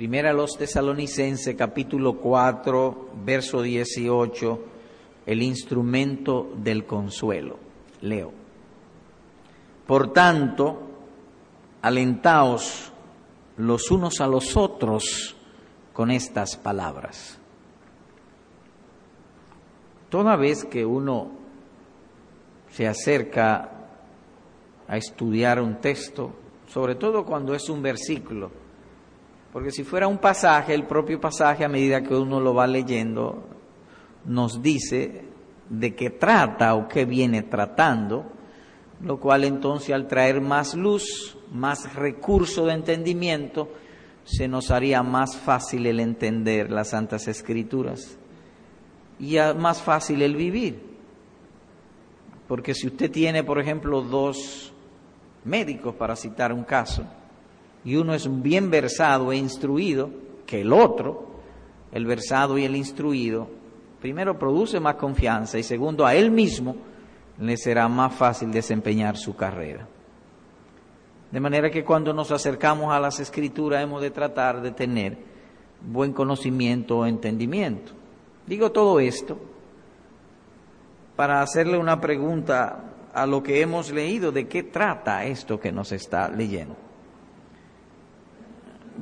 Primera a los tesalonicenses capítulo 4, verso 18, el instrumento del consuelo. Leo. Por tanto, alentaos los unos a los otros con estas palabras. Toda vez que uno se acerca a estudiar un texto, sobre todo cuando es un versículo, porque si fuera un pasaje, el propio pasaje a medida que uno lo va leyendo, nos dice de qué trata o qué viene tratando, lo cual entonces al traer más luz, más recurso de entendimiento, se nos haría más fácil el entender las Santas Escrituras y más fácil el vivir. Porque si usted tiene, por ejemplo, dos médicos, para citar un caso, y uno es bien versado e instruido que el otro, el versado y el instruido, primero produce más confianza y segundo a él mismo le será más fácil desempeñar su carrera. De manera que cuando nos acercamos a las escrituras hemos de tratar de tener buen conocimiento o entendimiento. Digo todo esto para hacerle una pregunta a lo que hemos leído, de qué trata esto que nos está leyendo.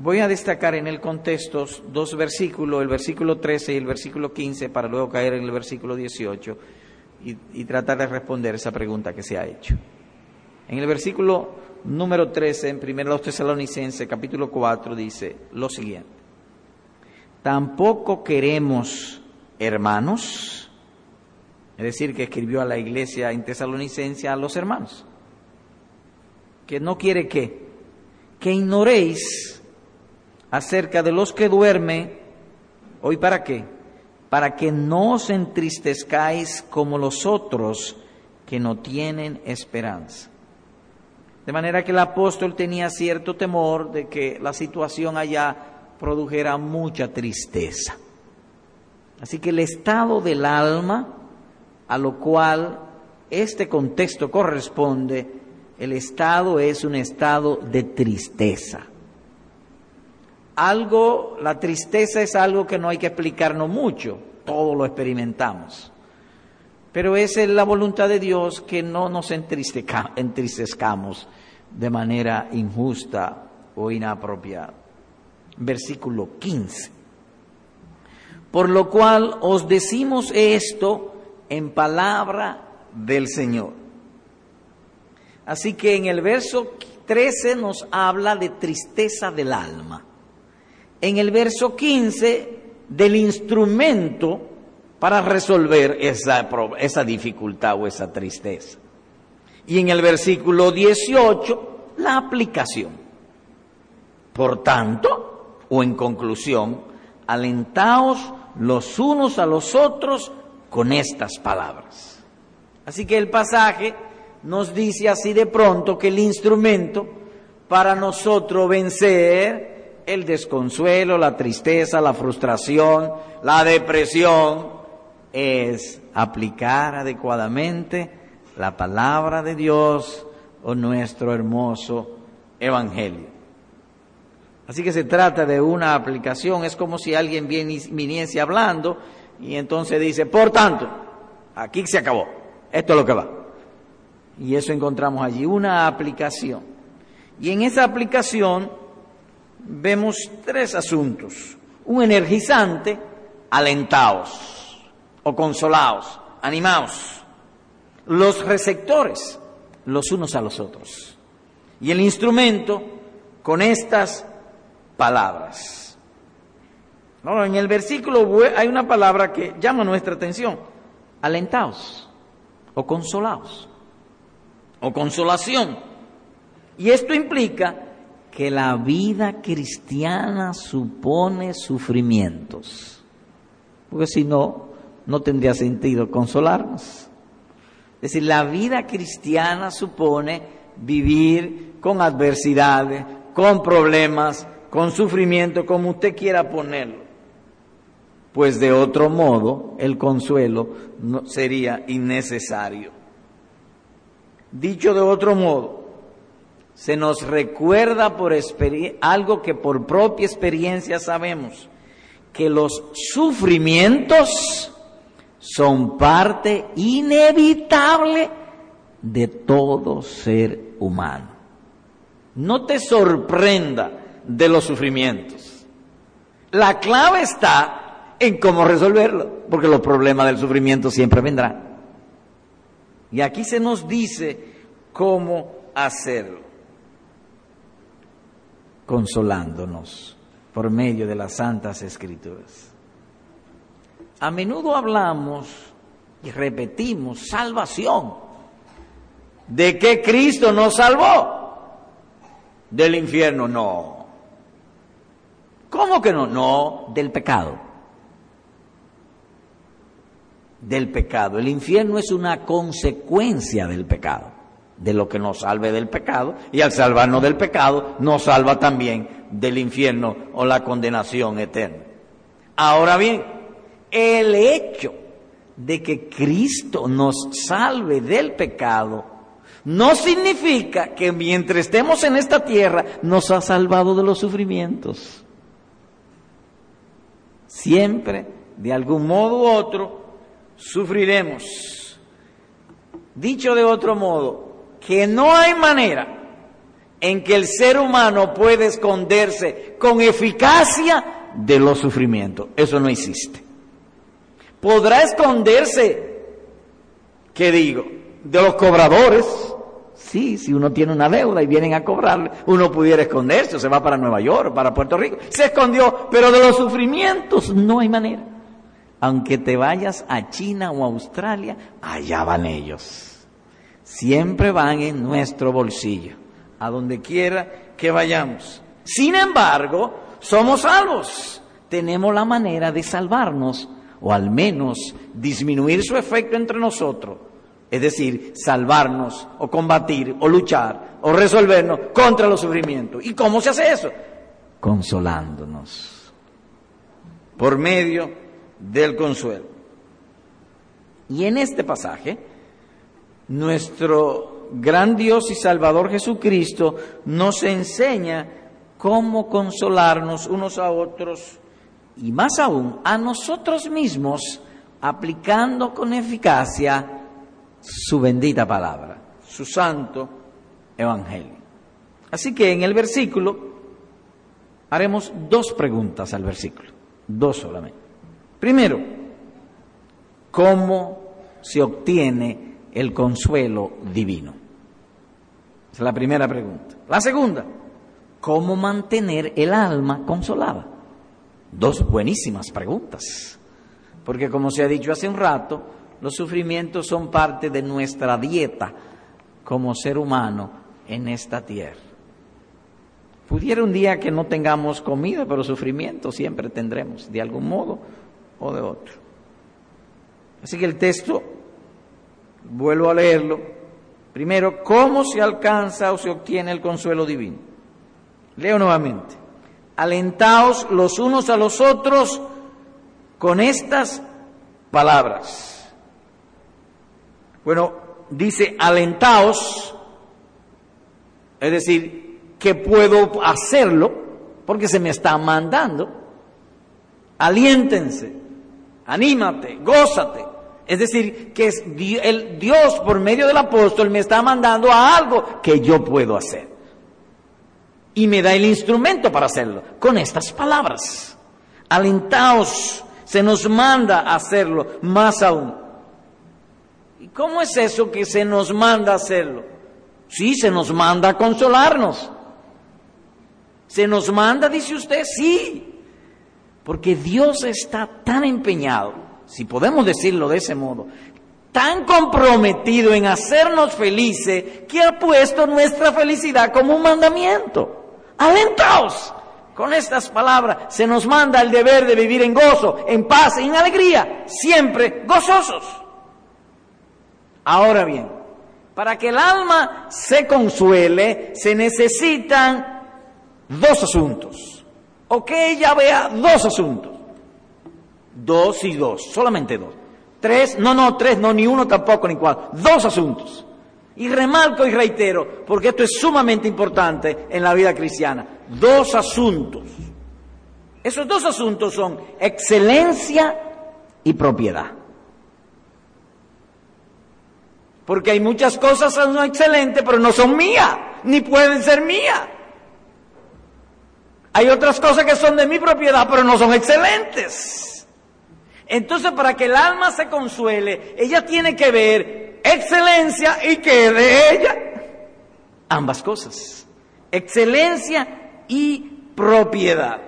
Voy a destacar en el contexto dos versículos, el versículo 13 y el versículo 15, para luego caer en el versículo 18 y, tratar de responder esa pregunta que se ha hecho. En el versículo número 13, en 1 Tesalonicenses, capítulo 4, dice lo siguiente. Tampoco queremos, hermanos, es decir, que escribió a la iglesia en Tesalonicense a los hermanos, que no quiere que, que ignoréis acerca de los que duermen, ¿hoy para qué? Para que no os entristezcáis como los otros que no tienen esperanza. De manera que el apóstol tenía cierto temor de que la situación allá produjera mucha tristeza. Así que el estado del alma a lo cual este contexto corresponde, el estado es un estado de tristeza algo, la tristeza es algo que no hay que explicarnos mucho, todo lo experimentamos. Pero es la voluntad de Dios que no nos entristezcamos de manera injusta o inapropiada. Versículo 15. Por lo cual os decimos esto en palabra del Señor. Así que en el verso 13 nos habla de tristeza del alma en el verso 15 del instrumento para resolver esa, dificultad o esa tristeza. Y en el versículo 18, la aplicación. Por tanto, o en conclusión, alentaos los unos a los otros con estas palabras. Así que el pasaje nos dice así de pronto que el instrumento para nosotros vencer el desconsuelo, la tristeza, la frustración, la depresión, es aplicar adecuadamente la palabra de Dios o nuestro hermoso Evangelio. Así que se trata de una aplicación, es como si alguien viniese hablando y entonces dice, por tanto, aquí se acabó, esto es lo que va. Y eso encontramos allí, una aplicación. Y en esa aplicación vemos tres asuntos. Un energizante, alentaos o consolaos, animaos. Los receptores, los unos a los otros. Y el instrumento con estas palabras. En el versículo hay una palabra que llama nuestra atención. Alentaos o consolaos o consolación. Y esto implica que la vida cristiana supone sufrimientos. Porque si no, no tendría sentido consolarnos. Es decir, la vida cristiana supone vivir con adversidades, con problemas, con sufrimiento, como usted quiera ponerlo. Pues de otro modo, el consuelo no sería innecesario. Dicho de otro modo, se nos recuerda por algo que por propia experiencia sabemos, que los sufrimientos son parte inevitable de todo ser humano. No te sorprenda de los sufrimientos. La clave está en cómo resolverlo, porque los problemas del sufrimiento siempre vendrán. Y aquí se nos dice cómo hacerlo consolándonos por medio de las santas escrituras. A menudo hablamos y repetimos salvación. ¿De qué Cristo nos salvó? Del infierno, no. ¿Cómo que no? No, del pecado. Del pecado. El infierno es una consecuencia del pecado de lo que nos salve del pecado y al salvarnos del pecado nos salva también del infierno o la condenación eterna. Ahora bien, el hecho de que Cristo nos salve del pecado no significa que mientras estemos en esta tierra nos ha salvado de los sufrimientos. Siempre, de algún modo u otro, sufriremos. Dicho de otro modo, que no hay manera en que el ser humano puede esconderse con eficacia de los sufrimientos. Eso no existe. Podrá esconderse, ¿qué digo? De los cobradores. Sí, si uno tiene una deuda y vienen a cobrarle, uno pudiera esconderse, o se va para Nueva York, para Puerto Rico. Se escondió, pero de los sufrimientos no hay manera. Aunque te vayas a China o a Australia, allá van ellos siempre van en nuestro bolsillo, a donde quiera que vayamos. Sin embargo, somos salvos. Tenemos la manera de salvarnos, o al menos disminuir su efecto entre nosotros. Es decir, salvarnos, o combatir, o luchar, o resolvernos contra los sufrimientos. ¿Y cómo se hace eso? Consolándonos. Por medio del consuelo. Y en este pasaje, nuestro gran Dios y Salvador Jesucristo nos enseña cómo consolarnos unos a otros y más aún a nosotros mismos aplicando con eficacia su bendita palabra, su santo evangelio. Así que en el versículo haremos dos preguntas al versículo, dos solamente. Primero, ¿cómo se obtiene el consuelo divino? Es la primera pregunta. La segunda, ¿cómo mantener el alma consolada? Dos buenísimas preguntas. Porque como se ha dicho hace un rato, los sufrimientos son parte de nuestra dieta como ser humano en esta tierra. Pudiera un día que no tengamos comida, pero sufrimiento siempre tendremos, de algún modo o de otro. Así que el texto Vuelvo a leerlo. Primero, ¿cómo se alcanza o se obtiene el consuelo divino? Leo nuevamente. Alentaos los unos a los otros con estas palabras. Bueno, dice alentaos, es decir, que puedo hacerlo porque se me está mandando. Aliéntense, anímate, gózate. Es decir, que el Dios por medio del apóstol me está mandando a algo que yo puedo hacer. Y me da el instrumento para hacerlo, con estas palabras. Alentaos, se nos manda a hacerlo, más aún. ¿Y cómo es eso que se nos manda a hacerlo? Sí, se nos manda a consolarnos. Se nos manda, dice usted, sí, porque Dios está tan empeñado si podemos decirlo de ese modo, tan comprometido en hacernos felices que ha puesto nuestra felicidad como un mandamiento. Alentaos. Con estas palabras se nos manda el deber de vivir en gozo, en paz y en alegría, siempre gozosos. Ahora bien, para que el alma se consuele, se necesitan dos asuntos. O que ella vea dos asuntos. Dos y dos, solamente dos. Tres, no, no, tres, no, ni uno tampoco, ni cuatro. Dos asuntos. Y remarco y reitero, porque esto es sumamente importante en la vida cristiana, dos asuntos. Esos dos asuntos son excelencia y propiedad. Porque hay muchas cosas que son excelentes, pero no son mías, ni pueden ser mías. Hay otras cosas que son de mi propiedad, pero no son excelentes. Entonces, para que el alma se consuele, ella tiene que ver excelencia y que de ella ambas cosas. Excelencia y propiedad.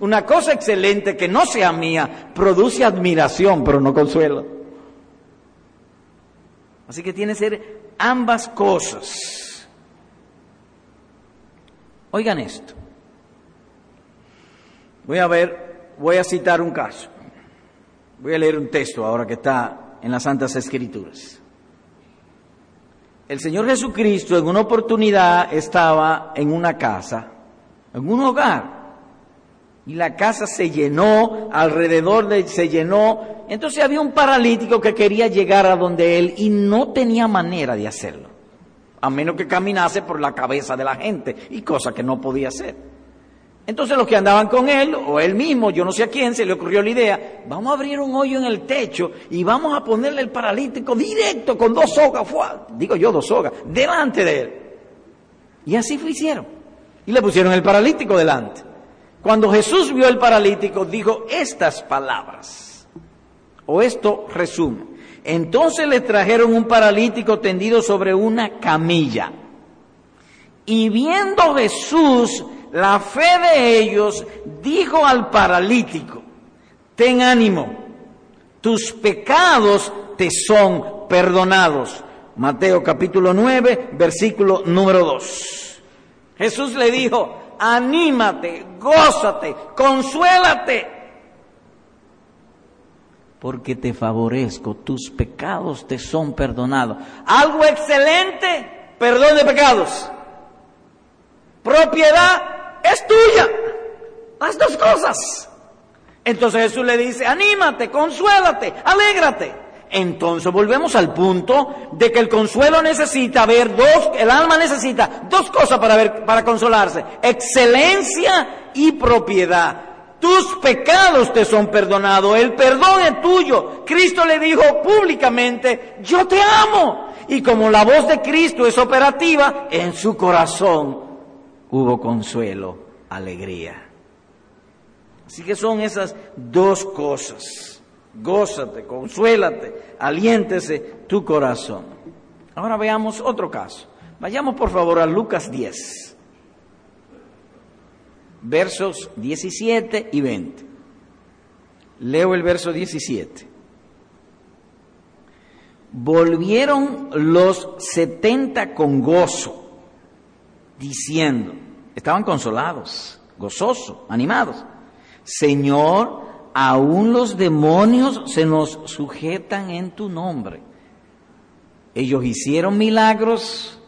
Una cosa excelente que no sea mía produce admiración, pero no consuelo. Así que tiene que ser ambas cosas. Oigan esto. Voy a ver, voy a citar un caso. Voy a leer un texto ahora que está en las Santas Escrituras. El Señor Jesucristo en una oportunidad estaba en una casa, en un hogar, y la casa se llenó, alrededor de se llenó. Entonces había un paralítico que quería llegar a donde él y no tenía manera de hacerlo, a menos que caminase por la cabeza de la gente, y cosa que no podía hacer. Entonces los que andaban con él, o él mismo, yo no sé a quién, se le ocurrió la idea, vamos a abrir un hoyo en el techo y vamos a ponerle el paralítico directo con dos sogas, digo yo dos sogas, delante de él. Y así fue hicieron. Y le pusieron el paralítico delante. Cuando Jesús vio el paralítico, dijo estas palabras, o esto resume. Entonces le trajeron un paralítico tendido sobre una camilla. Y viendo Jesús la fe de ellos dijo al paralítico, ten ánimo, tus pecados te son perdonados. Mateo capítulo 9, versículo número 2. Jesús le dijo, anímate, gózate, consuélate, porque te favorezco, tus pecados te son perdonados. Algo excelente, perdón de pecados. Propiedad es tuya. Las dos cosas. Entonces Jesús le dice, anímate, consuélate, alégrate. Entonces volvemos al punto de que el consuelo necesita ver dos, el alma necesita dos cosas para ver, para consolarse. Excelencia y propiedad. Tus pecados te son perdonados, el perdón es tuyo. Cristo le dijo públicamente, yo te amo. Y como la voz de Cristo es operativa, en su corazón hubo consuelo, alegría. Así que son esas dos cosas. Gózate, consuélate, aliéntese tu corazón. Ahora veamos otro caso. Vayamos por favor a Lucas 10, versos 17 y 20. Leo el verso 17. Volvieron los setenta con gozo diciendo, estaban consolados, gozosos, animados, Señor, aún los demonios se nos sujetan en tu nombre. Ellos hicieron milagros,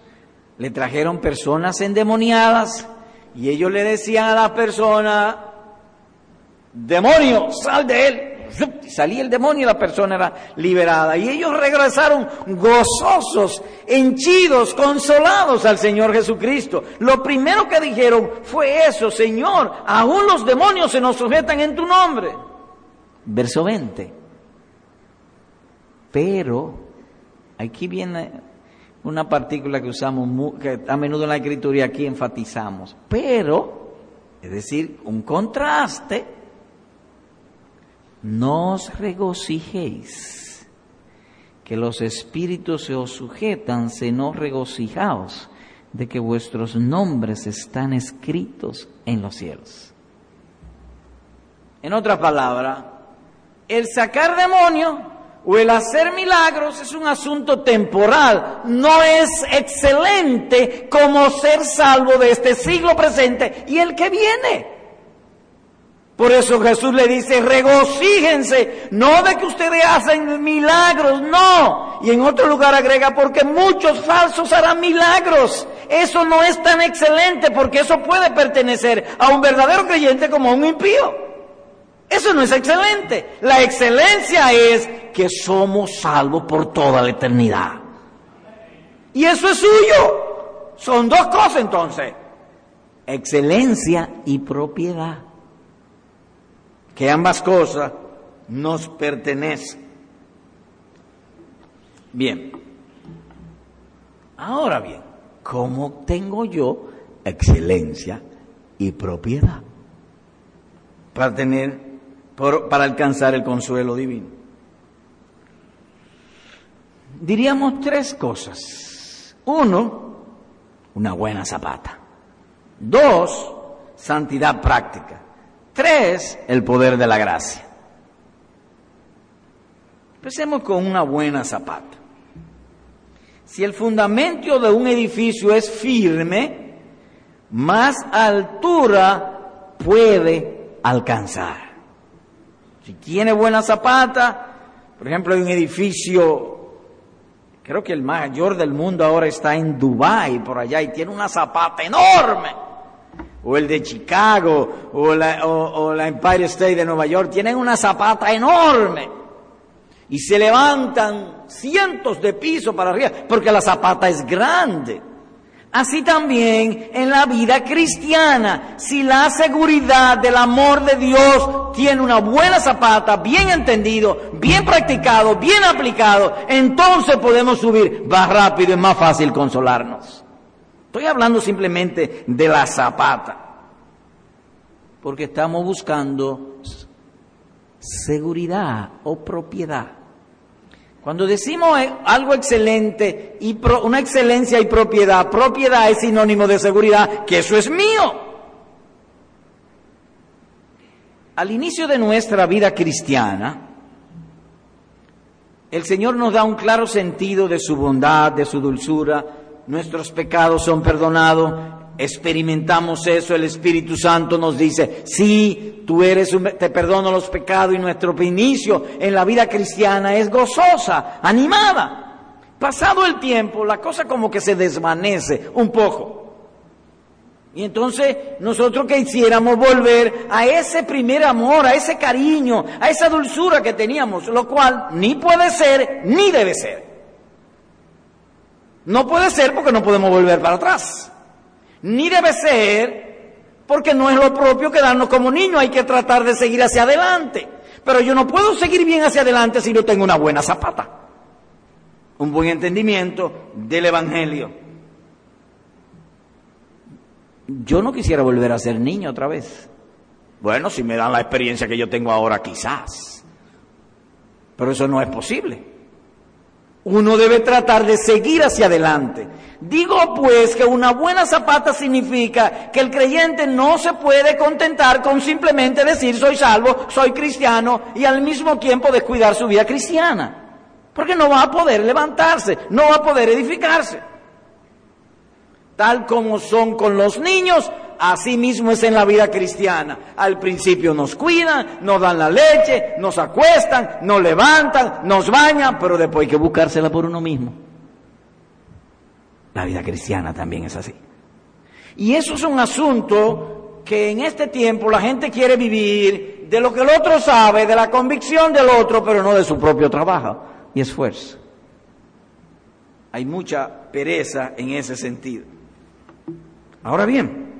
le trajeron personas endemoniadas y ellos le decían a la persona, demonio, sal de él salía el demonio y la persona era liberada. Y ellos regresaron gozosos, henchidos, consolados al Señor Jesucristo. Lo primero que dijeron fue eso, Señor, aún los demonios se nos sujetan en tu nombre. Verso 20. Pero, aquí viene una partícula que usamos, que a menudo en la escritura y aquí enfatizamos. Pero, es decir, un contraste no os regocijéis, que los espíritus se os sujetan, se no regocijaos de que vuestros nombres están escritos en los cielos. En otra palabra, el sacar demonios o el hacer milagros es un asunto temporal, no es excelente como ser salvo de este siglo presente y el que viene. Por eso Jesús le dice, regocíjense, no de que ustedes hacen milagros, no. Y en otro lugar agrega, porque muchos falsos harán milagros. Eso no es tan excelente porque eso puede pertenecer a un verdadero creyente como a un impío. Eso no es excelente. La excelencia es que somos salvos por toda la eternidad. Y eso es suyo. Son dos cosas entonces. Excelencia y propiedad. Que ambas cosas nos pertenecen. Bien. Ahora bien, ¿cómo tengo yo excelencia y propiedad para tener, para alcanzar el consuelo divino? Diríamos tres cosas. Uno, una buena zapata. Dos, santidad práctica. Tres, el poder de la gracia. Empecemos con una buena zapata. Si el fundamento de un edificio es firme, más altura puede alcanzar. Si tiene buena zapata, por ejemplo, hay un edificio, creo que el mayor del mundo ahora está en Dubái, por allá, y tiene una zapata enorme. O el de Chicago, o la, o la Empire State de Nueva York, tienen una zapata enorme y se levantan cientos de pisos para arriba, porque la zapata es grande. Así también en la vida cristiana, si la seguridad del amor de Dios tiene una buena zapata, bien entendido, bien practicado, bien aplicado, entonces podemos subir más rápido y más fácil consolarnos. Estoy hablando simplemente de la zapata, porque estamos buscando seguridad o propiedad. Cuando decimos eh, algo excelente y una excelencia y propiedad, propiedad es sinónimo de seguridad, que eso es mío. Al inicio de nuestra vida cristiana, el Señor nos da un claro sentido de su bondad, de su dulzura, nuestros pecados son perdonados, experimentamos eso, el Espíritu Santo nos dice, sí, tú eres, un, te perdono los pecados y nuestro inicio en la vida cristiana es gozosa, animada. Pasado el tiempo, la cosa como que se desvanece un poco. Y entonces nosotros que hiciéramos volver a ese primer amor, a ese cariño, a esa dulzura que teníamos, lo cual ni puede ser ni debe ser. No puede ser porque no podemos volver para atrás ni debe ser porque no es lo propio quedarnos como niños, hay que tratar de seguir hacia adelante. Pero yo no puedo seguir bien hacia adelante si no tengo una buena zapata, un buen entendimiento del Evangelio. Yo no quisiera volver a ser niño otra vez. Bueno, si me dan la experiencia que yo tengo ahora, quizás. Pero eso no es posible. Uno debe tratar de seguir hacia adelante. Digo pues que una buena zapata significa que el creyente no se puede contentar con simplemente decir soy salvo, soy cristiano y al mismo tiempo descuidar su vida cristiana. Porque no va a poder levantarse, no va a poder edificarse. Tal como son con los niños, Así mismo es en la vida cristiana. Al principio nos cuidan, nos dan la leche, nos acuestan, nos levantan, nos bañan, pero después hay que buscársela por uno mismo. La vida cristiana también es así. Y eso es un asunto que en este tiempo la gente quiere vivir de lo que el otro sabe, de la convicción del otro, pero no de su propio trabajo y esfuerzo. Hay mucha pereza en ese sentido. Ahora bien,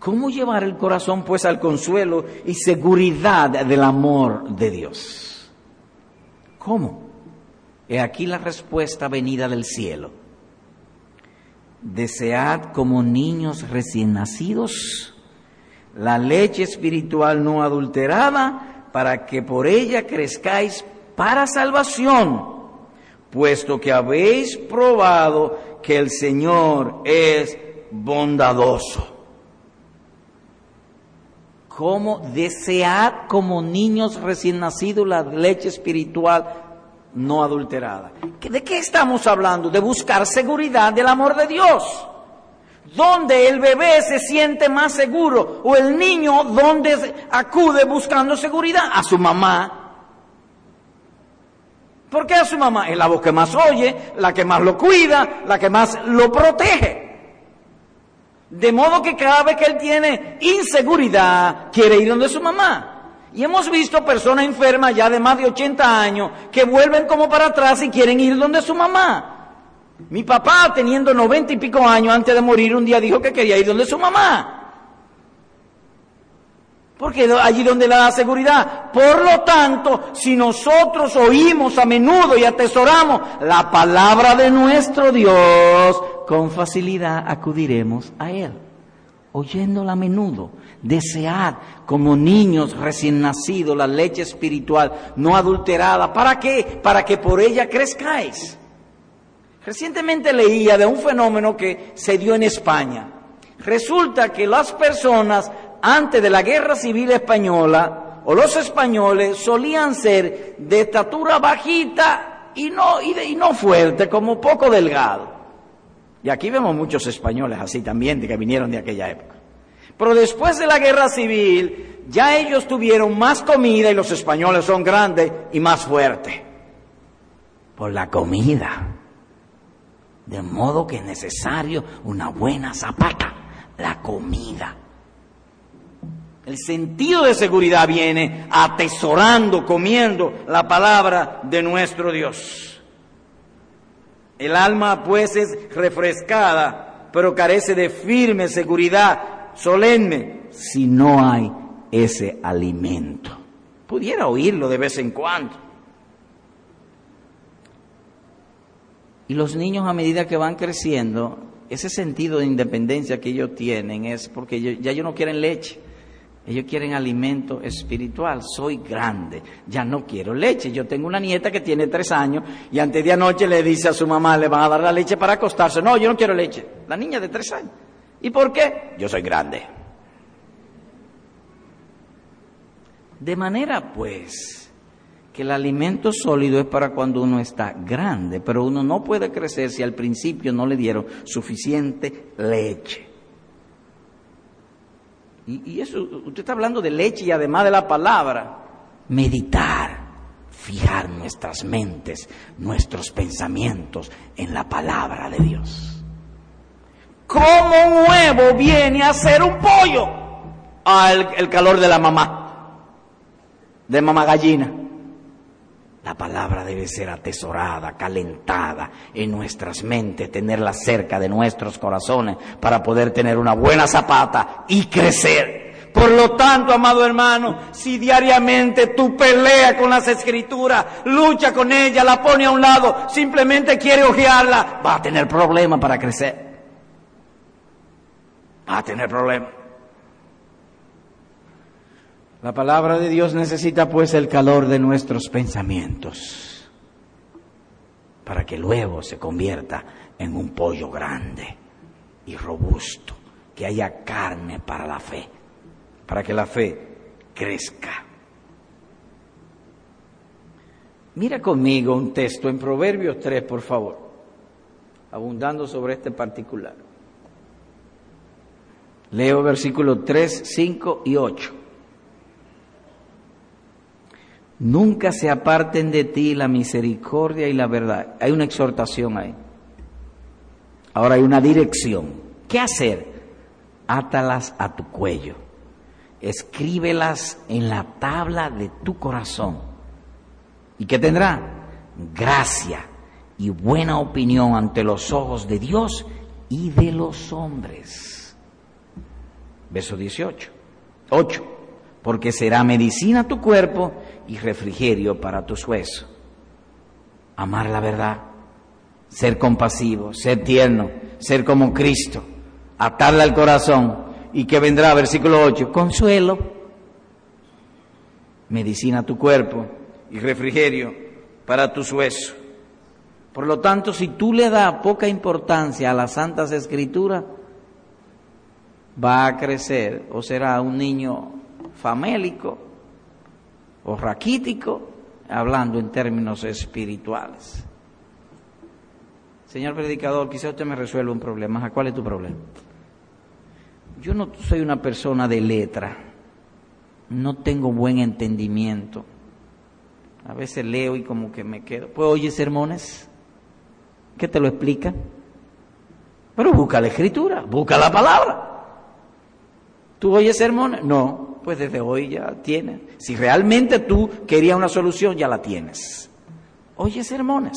¿Cómo llevar el corazón pues al consuelo y seguridad del amor de Dios? ¿Cómo? He aquí la respuesta venida del cielo. Desead como niños recién nacidos la leche espiritual no adulterada para que por ella crezcáis para salvación, puesto que habéis probado que el Señor es bondadoso como desear como niños recién nacidos la leche espiritual no adulterada. ¿De qué estamos hablando? De buscar seguridad del amor de Dios. Donde el bebé se siente más seguro o el niño donde acude buscando seguridad a su mamá. ¿Por qué a su mamá? Es la voz que más oye, la que más lo cuida, la que más lo protege. De modo que cada vez que él tiene inseguridad, quiere ir donde su mamá. Y hemos visto personas enfermas ya de más de 80 años que vuelven como para atrás y quieren ir donde su mamá. Mi papá, teniendo noventa y pico años antes de morir, un día dijo que quería ir donde su mamá. Porque allí donde la da seguridad. Por lo tanto, si nosotros oímos a menudo y atesoramos la palabra de nuestro Dios, con facilidad acudiremos a Él. Oyéndola a menudo, desead como niños recién nacidos la leche espiritual no adulterada. ¿Para qué? Para que por ella crezcáis. Recientemente leía de un fenómeno que se dio en España. Resulta que las personas antes de la guerra civil española o los españoles solían ser de estatura bajita y no, y, no fuerte, como poco delgado. Y aquí vemos muchos españoles así también, de que vinieron de aquella época. Pero después de la guerra civil, ya ellos tuvieron más comida y los españoles son grandes y más fuertes. Por la comida. De modo que es necesario una buena zapata, la comida. El sentido de seguridad viene atesorando, comiendo la palabra de nuestro Dios. El alma pues es refrescada, pero carece de firme seguridad solemne si no hay ese alimento. Pudiera oírlo de vez en cuando Y los niños a medida que van creciendo, ese sentido de independencia que ellos tienen es porque ya ellos no quieren leche, ellos quieren alimento espiritual. Soy grande, ya no quiero leche. Yo tengo una nieta que tiene tres años y antes de anoche le dice a su mamá, le van a dar la leche para acostarse. No, yo no quiero leche. La niña de tres años. ¿Y por qué? Yo soy grande. De manera pues que el alimento sólido es para cuando uno está grande, pero uno no puede crecer si al principio no le dieron suficiente leche. Y, eso, usted está hablando de leche y además de la palabra, meditar, fijar nuestras mentes, nuestros pensamientos en la palabra de Dios. ¿Cómo un huevo viene a ser un pollo? al ah, el calor de la mamá, de mamá gallina. La palabra debe ser atesorada, calentada en nuestras mentes, tenerla cerca de nuestros corazones para poder tener una buena zapata y crecer. Por lo tanto, amado hermano, si diariamente tú peleas con las escrituras, lucha con ella, la pone a un lado, simplemente quiere ojearla, va a tener problemas para crecer. Va a tener problemas. La palabra de Dios necesita pues el calor de nuestros pensamientos para que luego se convierta en un pollo grande y robusto, que haya carne para la fe, para que la fe crezca. Mira conmigo un texto en Proverbios 3, por favor, abundando sobre este particular. Leo versículos 3, 5 y 8. Nunca se aparten de ti la misericordia y la verdad. Hay una exhortación ahí. Ahora hay una dirección. ¿Qué hacer? Átalas a tu cuello. Escríbelas en la tabla de tu corazón. ¿Y qué tendrá? Gracia y buena opinión ante los ojos de Dios y de los hombres. Verso 18. 8. Porque será medicina tu cuerpo y refrigerio para tus huesos. Amar la verdad, ser compasivo, ser tierno, ser como Cristo, atarle al corazón y que vendrá, versículo 8, consuelo, medicina a tu cuerpo y refrigerio para tus huesos. Por lo tanto, si tú le das poca importancia a las santas escrituras, va a crecer o será un niño famélico o raquítico, hablando en términos espirituales. Señor predicador, quizá usted me resuelva un problema. ¿A cuál es tu problema? Yo no soy una persona de letra, no tengo buen entendimiento. A veces leo y como que me quedo. Pues oye sermones, ¿qué te lo explica? Pero busca la escritura, busca la palabra. ¿Tú oyes sermones? No, pues desde hoy ya tienes. Si realmente tú querías una solución, ya la tienes. Oye sermones.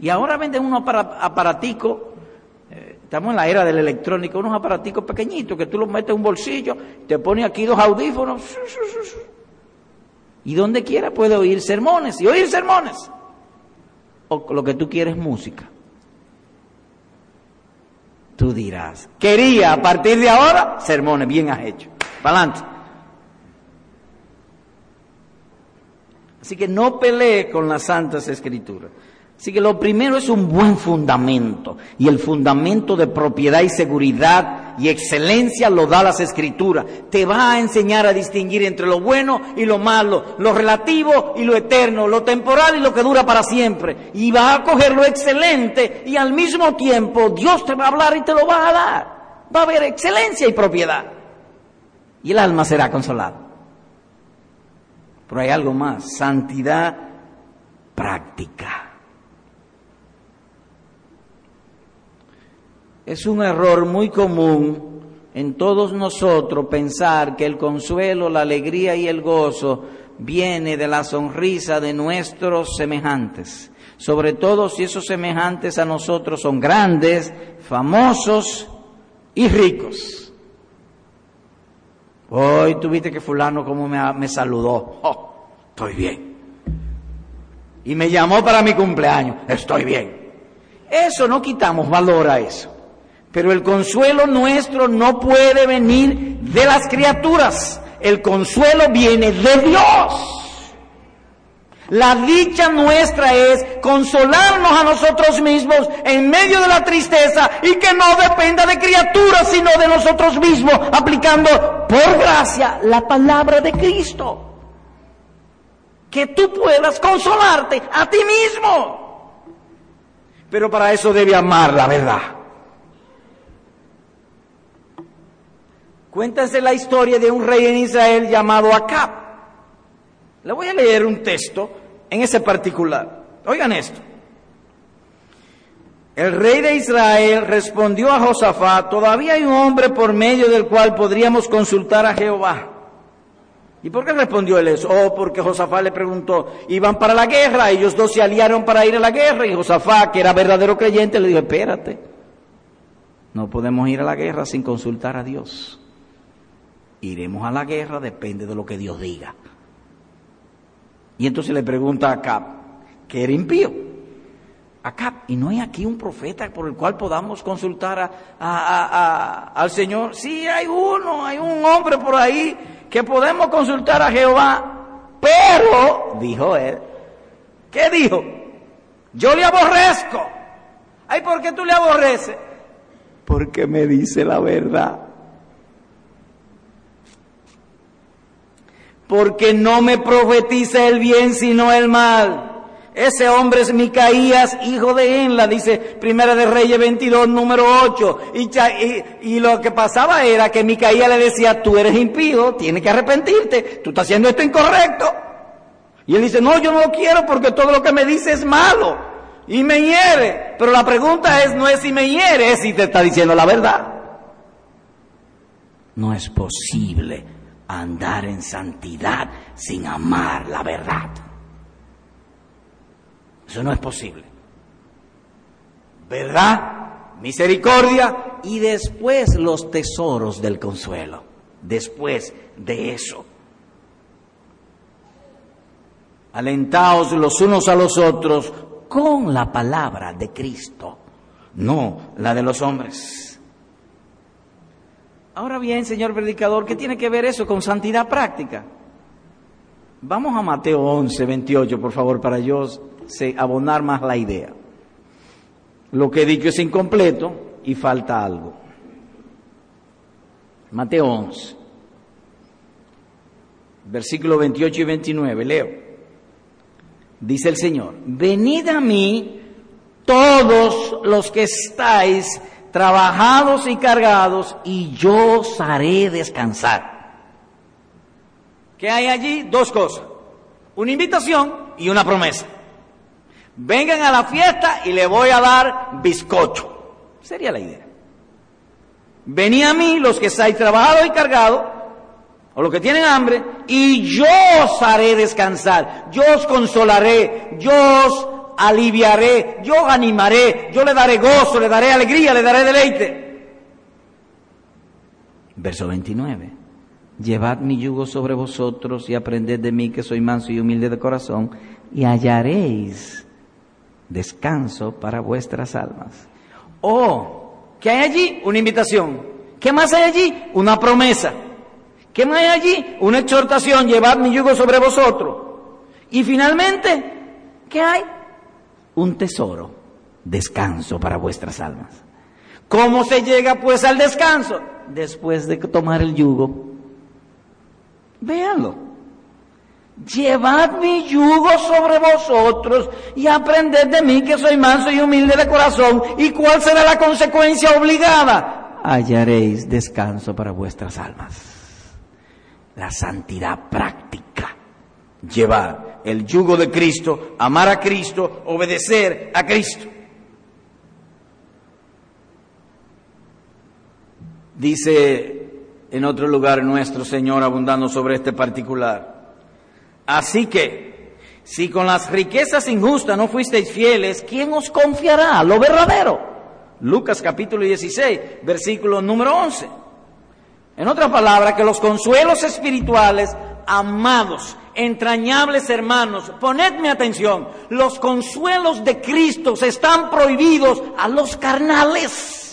Y ahora venden unos aparaticos, eh, estamos en la era del electrónico, unos aparaticos pequeñitos que tú los metes en un bolsillo, te pones aquí dos audífonos, y donde quiera puede oír sermones, y oír sermones. O lo que tú quieres música. Tú dirás, quería a partir de ahora sermones, bien has hecho. Para adelante. Así que no pelee con las santas escrituras. Así que lo primero es un buen fundamento. Y el fundamento de propiedad y seguridad y excelencia lo da las escrituras. Te va a enseñar a distinguir entre lo bueno y lo malo, lo relativo y lo eterno, lo temporal y lo que dura para siempre. Y va a coger lo excelente y al mismo tiempo Dios te va a hablar y te lo va a dar. Va a haber excelencia y propiedad. Y el alma será consolada. Pero hay algo más, santidad práctica. Es un error muy común en todos nosotros pensar que el consuelo, la alegría y el gozo viene de la sonrisa de nuestros semejantes, sobre todo si esos semejantes a nosotros son grandes, famosos y ricos. Hoy tuviste que fulano como me, saludó. Oh, estoy bien. Y me llamó para mi cumpleaños. Estoy bien. Eso no quitamos valor a eso. Pero el consuelo nuestro no puede venir de las criaturas. El consuelo viene de Dios. La dicha nuestra es consolarnos a nosotros mismos en medio de la tristeza y que no dependa de criaturas, sino de nosotros mismos, aplicando por gracia la palabra de Cristo. Que tú puedas consolarte a ti mismo. Pero para eso debe amar la verdad. Cuéntase la historia de un rey en Israel llamado Acab. Le voy a leer un texto en ese particular. Oigan esto. El rey de Israel respondió a Josafat, todavía hay un hombre por medio del cual podríamos consultar a Jehová. ¿Y por qué respondió él eso? Oh, porque Josafat le preguntó, iban para la guerra, ellos dos se aliaron para ir a la guerra y Josafat, que era verdadero creyente, le dijo, espérate, no podemos ir a la guerra sin consultar a Dios. Iremos a la guerra, depende de lo que Dios diga. Y entonces le pregunta a Acab, que era impío. Acab, ¿y no hay aquí un profeta por el cual podamos consultar a, al Señor? Sí, hay uno, hay un hombre por ahí que podemos consultar a Jehová. Pero, dijo él, ¿qué dijo? Yo le aborrezco. Ay, ¿por qué tú le aborreces? Porque me dice la verdad. Porque no me profetiza el bien sino el mal. Ese hombre es Micaías, hijo de Enla, dice Primera de Reyes 22, número 8. Y, lo que pasaba era que Micaías le decía, tú eres impío, tienes que arrepentirte, tú estás haciendo esto incorrecto. Y él dice, no, yo no lo quiero porque todo lo que me dice es malo y me hiere. Pero la pregunta es, no es si me hiere, es si te está diciendo la verdad. No es posible andar en santidad sin amar la verdad. Eso no es posible. ¿Verdad? Misericordia y después los tesoros del consuelo. Después de eso. Alentaos los unos a los otros con la palabra de Cristo, no la de los hombres. Ahora bien, señor predicador, ¿qué tiene que ver eso con santidad práctica? Vamos a Mateo 11, 28, por favor, para yo abonar más la idea. Lo que he dicho es incompleto y falta algo. Mateo 11, versículo 28 y 29, leo. Dice el Señor, venid a mí todos los que estáis trabajados y cargados, y yo os haré descansar. ¿Qué hay allí? Dos cosas. Una invitación y una promesa. Vengan a la fiesta y le voy a dar bizcocho. Sería la idea. Venid a mí los que estáis trabajados y cargados, o los que tienen hambre, y yo os haré descansar. Yo os consolaré. Yo os aliviaré, yo animaré, yo le daré gozo, le daré alegría, le daré deleite. Verso 29. Llevad mi yugo sobre vosotros y aprended de mí que soy manso y humilde de corazón y hallaréis descanso para vuestras almas. Oh, ¿qué hay allí? Una invitación. ¿Qué más hay allí? Una promesa. ¿Qué más hay allí? Una exhortación, llevad mi yugo sobre vosotros. Y finalmente, ¿qué hay? Un tesoro, descanso para vuestras almas. ¿Cómo se llega pues al descanso? Después de tomar el yugo. Véanlo. Llevad mi yugo sobre vosotros y aprended de mí que soy manso y humilde de corazón. ¿Y cuál será la consecuencia obligada? Hallaréis descanso para vuestras almas la santidad práctica. Llevar el yugo de Cristo, amar a Cristo, obedecer a Cristo. Dice en otro lugar nuestro Señor abundando sobre este particular. Así que, si con las riquezas injustas no fuisteis fieles, ¿quién os confiará lo verdadero? Lucas capítulo 16, versículo número 11. En otras palabras, que los consuelos espirituales, amados, entrañables hermanos, ponedme atención, los consuelos de Cristo están prohibidos a los carnales.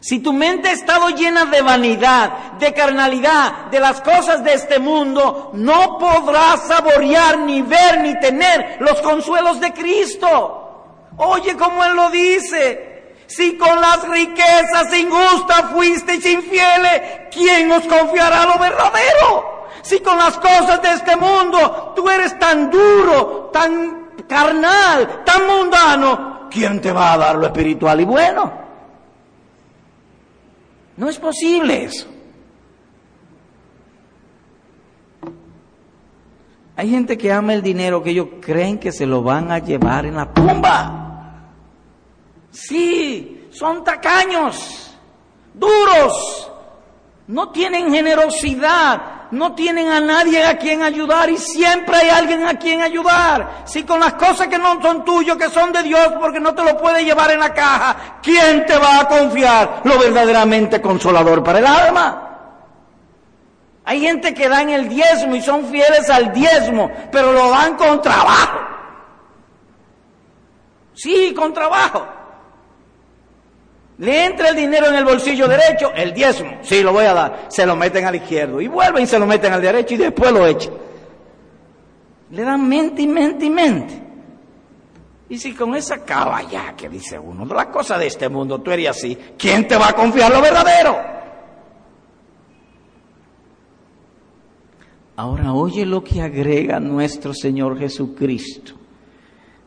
Si tu mente ha estado llena de vanidad, de carnalidad, de las cosas de este mundo, no podrás saborear, ni ver, ni tener los consuelos de Cristo. Oye como Él lo dice, si con las riquezas injustas fuisteis infieles, ¿quién os confiará lo verdadero? Si con las cosas de este mundo tú eres tan duro, tan carnal, tan mundano, ¿quién te va a dar lo espiritual y bueno? No es posible eso. Hay gente que ama el dinero que ellos creen que se lo van a llevar en la tumba. Sí, son tacaños, duros, no tienen generosidad, no tienen a nadie a quien ayudar y siempre hay alguien a quien ayudar. Si con las cosas que no son tuyas, que son de Dios, porque no te lo puede llevar en la caja, ¿quién te va a confiar lo verdaderamente consolador para el alma? Hay gente que dan el diezmo y son fieles al diezmo, pero lo dan con trabajo. Sí, con trabajo. Le entra el dinero en el bolsillo derecho, el diezmo, sí, lo voy a dar, se lo meten al izquierdo y vuelven y se lo meten al derecho y después lo echan. Le dan mente y mente y mente. Y si con esa caballa que dice uno, las cosas de este mundo, tú eres así, ¿quién te va a confiar lo verdadero? Ahora oye lo que agrega nuestro Señor Jesucristo.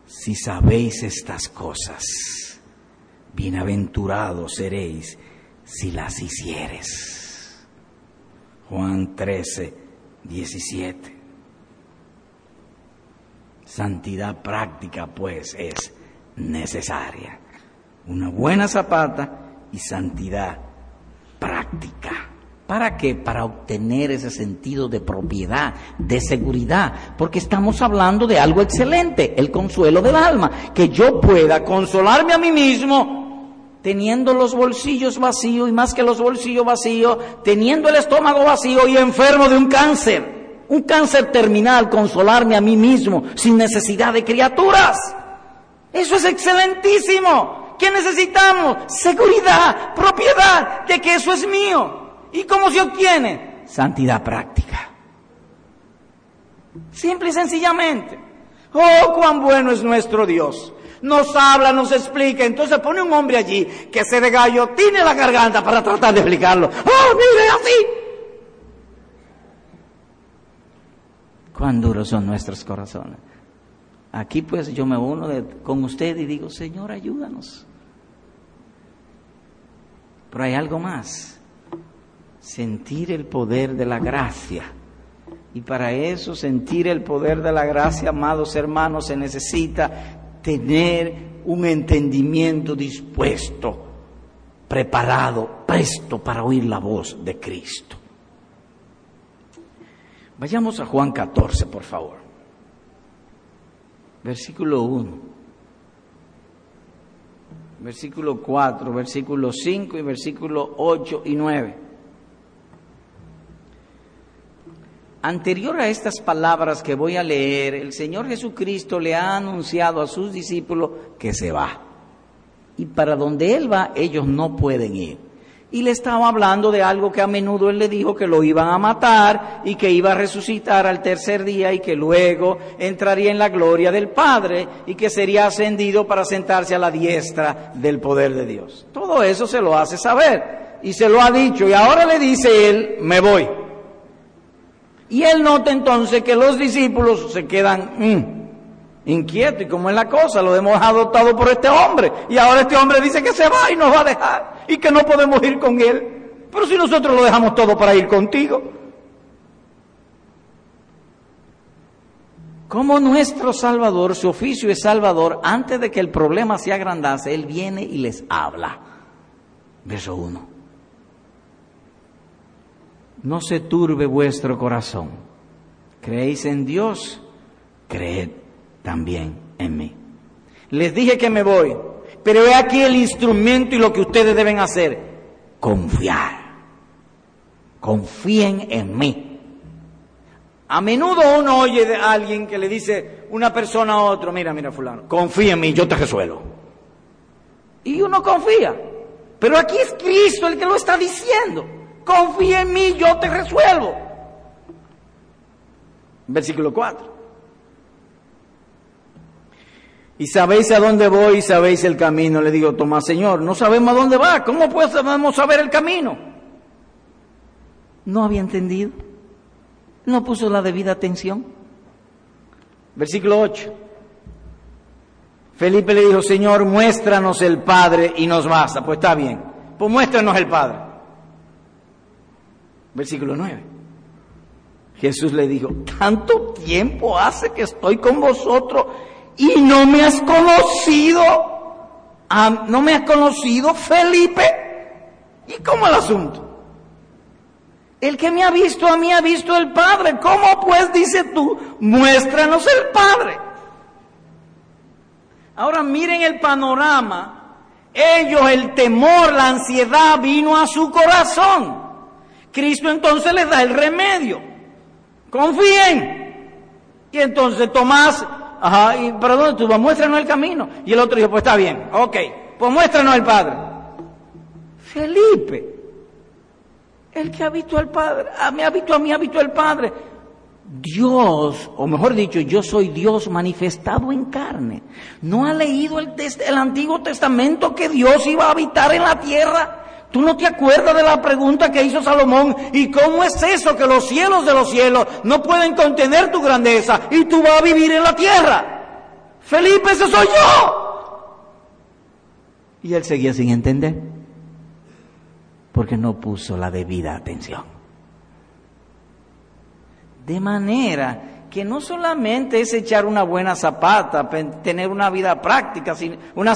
Si sabéis estas cosas, bienaventurados seréis si las hicieres. Juan 13, 17. Santidad práctica, pues, es necesaria. Una buena zapata y santidad práctica. ¿Para qué? Para obtener ese sentido de propiedad, de seguridad, porque estamos hablando de algo excelente, el consuelo del alma, que yo pueda consolarme a mí mismo teniendo los bolsillos vacíos y más que los bolsillos vacíos, teniendo el estómago vacío y enfermo de un cáncer, un cáncer terminal, consolarme a mí mismo sin necesidad de criaturas. Eso es excelentísimo. ¿Qué necesitamos? Seguridad, propiedad de que eso es mío. ¿Y cómo se obtiene? Santidad práctica. Simple y sencillamente. Oh, cuán bueno es nuestro Dios nos habla, nos explica. Entonces pone un hombre allí que se de gallo, tiene la garganta para tratar de explicarlo. ¡Oh, mire así! Cuán duros son nuestros corazones. Aquí pues yo me uno con usted y digo, Señor, ayúdanos. Pero hay algo más. Sentir el poder de la gracia. Y para eso, sentir el poder de la gracia, amados hermanos, se necesita tener un entendimiento dispuesto, preparado, presto para oír la voz de Cristo. Vayamos a Juan 14, por favor. versículo 1, versículo 4, versículo 5 y versículo 8 y 9. Anterior a estas palabras que voy a leer, el Señor Jesucristo le ha anunciado a sus discípulos que se va. Y para donde Él va, ellos no pueden ir. Y le estaba hablando de algo que a menudo Él le dijo que lo iban a matar y que iba a resucitar al tercer día y que luego entraría en la gloria del Padre y que sería ascendido para sentarse a la diestra del poder de Dios. Todo eso se lo hace saber y se lo ha dicho y ahora le dice Él, me voy. Y él nota entonces que los discípulos se quedan mm, inquietos y como es la cosa, lo hemos adoptado por este hombre y ahora este hombre dice que se va y nos va a dejar y que no podemos ir con él. Pero si nosotros lo dejamos todo para ir contigo. Como nuestro Salvador, su oficio es Salvador, antes de que el problema se agrandase, Él viene y les habla. Verso 1 no se turbe vuestro corazón. Creéis en Dios, creed también en mí. Les dije que me voy, pero he aquí el instrumento y lo que ustedes deben hacer. Confiar. Confíen en mí. A menudo uno oye de alguien que le dice una persona a otro, mira, mira fulano, confía en mí, yo te resuelvo. Y uno confía. Pero aquí es Cristo el que lo está diciendo. Confía en mí, yo te resuelvo. Versículo 4. Y sabéis a dónde voy y sabéis el camino. Le digo, Tomás, Señor, no sabemos a dónde va. ¿Cómo podemos saber el camino? No había entendido. No puso la debida atención. Versículo 8. Felipe le dijo, Señor, muéstranos el Padre y nos basta. Pues está bien. Pues muéstranos el Padre. Versículo 9. Jesús le dijo, tanto tiempo hace que estoy con vosotros y no me has conocido. ¿No me has conocido, Felipe? ¿Y cómo el asunto? El que me ha visto a mí ha visto el Padre. ¿Cómo pues dice tú, muéstranos el Padre? Ahora miren el panorama. Ellos, el temor, la ansiedad vino a su corazón. Cristo entonces les da el remedio. Confíen. Y entonces Tomás, ajá, y, pero ¿dónde tú? Muéstranos el camino. Y el otro dijo, pues está bien, ok, pues muéstranos el Padre. Felipe, el que ha visto al Padre, ah, me ha visto a mí, ha visto al Padre. Dios, o mejor dicho, yo soy Dios manifestado en carne. ¿No ha leído el, el Antiguo Testamento que Dios iba a habitar en la tierra? ¿Tú no te acuerdas de la pregunta que hizo Salomón? ¿Y cómo es eso que los cielos de los cielos no pueden contener tu grandeza y tú vas a vivir en la tierra? Felipe, ese soy yo. Y él seguía sin entender, porque no puso la debida atención. De manera que no solamente es echar una buena zapata, tener una vida práctica, una,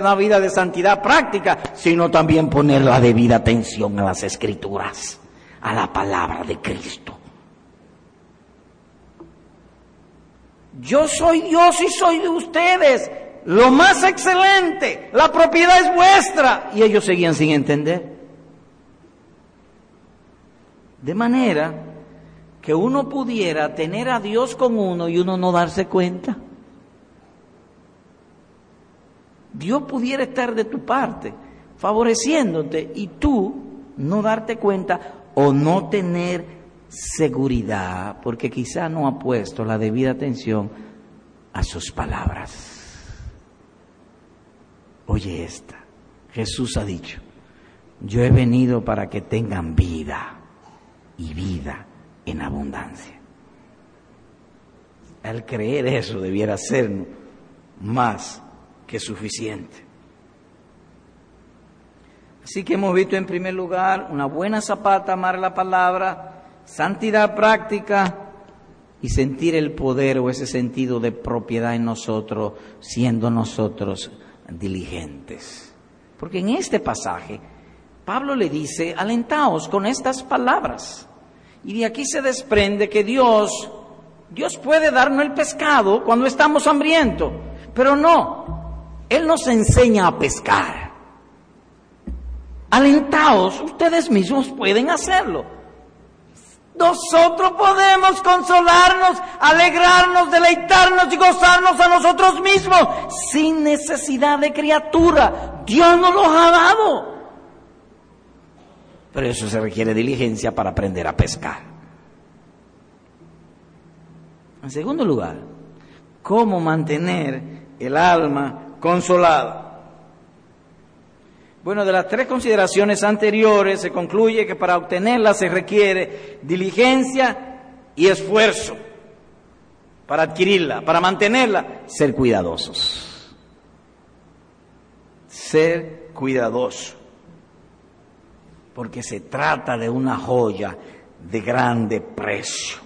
una vida de santidad práctica, sino también poner la debida atención a las escrituras, a la palabra de Cristo. Yo soy Dios y soy de ustedes, lo más excelente, la propiedad es vuestra. Y ellos seguían sin entender. De manera que uno pudiera tener a Dios con uno y uno no darse cuenta. Dios pudiera estar de tu parte, favoreciéndote, y tú no darte cuenta o no tener seguridad, porque quizá no ha puesto la debida atención a sus palabras. Oye esta, Jesús ha dicho, yo he venido para que tengan vida y vida en abundancia. Al creer eso debiera ser más que suficiente. Así que hemos visto en primer lugar una buena zapata, amar la palabra, santidad práctica y sentir el poder o ese sentido de propiedad en nosotros, siendo nosotros diligentes. Porque en este pasaje, Pablo le dice, alentaos con estas palabras. Y de aquí se desprende que Dios Dios puede darnos el pescado cuando estamos hambrientos, pero no. Él nos enseña a pescar. Alentaos, ustedes mismos pueden hacerlo. Nosotros podemos consolarnos, alegrarnos, deleitarnos y gozarnos a nosotros mismos sin necesidad de criatura. Dios nos lo ha dado. Pero eso se requiere diligencia para aprender a pescar. En segundo lugar, ¿cómo mantener el alma consolada? Bueno, de las tres consideraciones anteriores se concluye que para obtenerla se requiere diligencia y esfuerzo para adquirirla, para mantenerla, ser cuidadosos. Ser cuidadoso. Porque se trata de una joya de grande precio.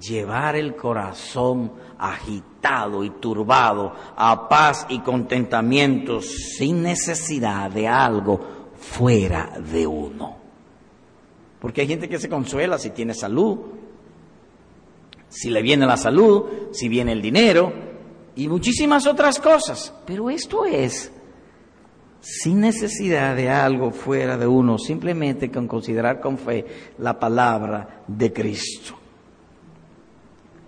Llevar el corazón agitado y turbado a paz y contentamiento sin necesidad de algo fuera de uno. Porque hay gente que se consuela si tiene salud, si le viene la salud, si viene el dinero y muchísimas otras cosas. Pero esto es sin necesidad de algo fuera de uno, simplemente con considerar con fe la palabra de Cristo.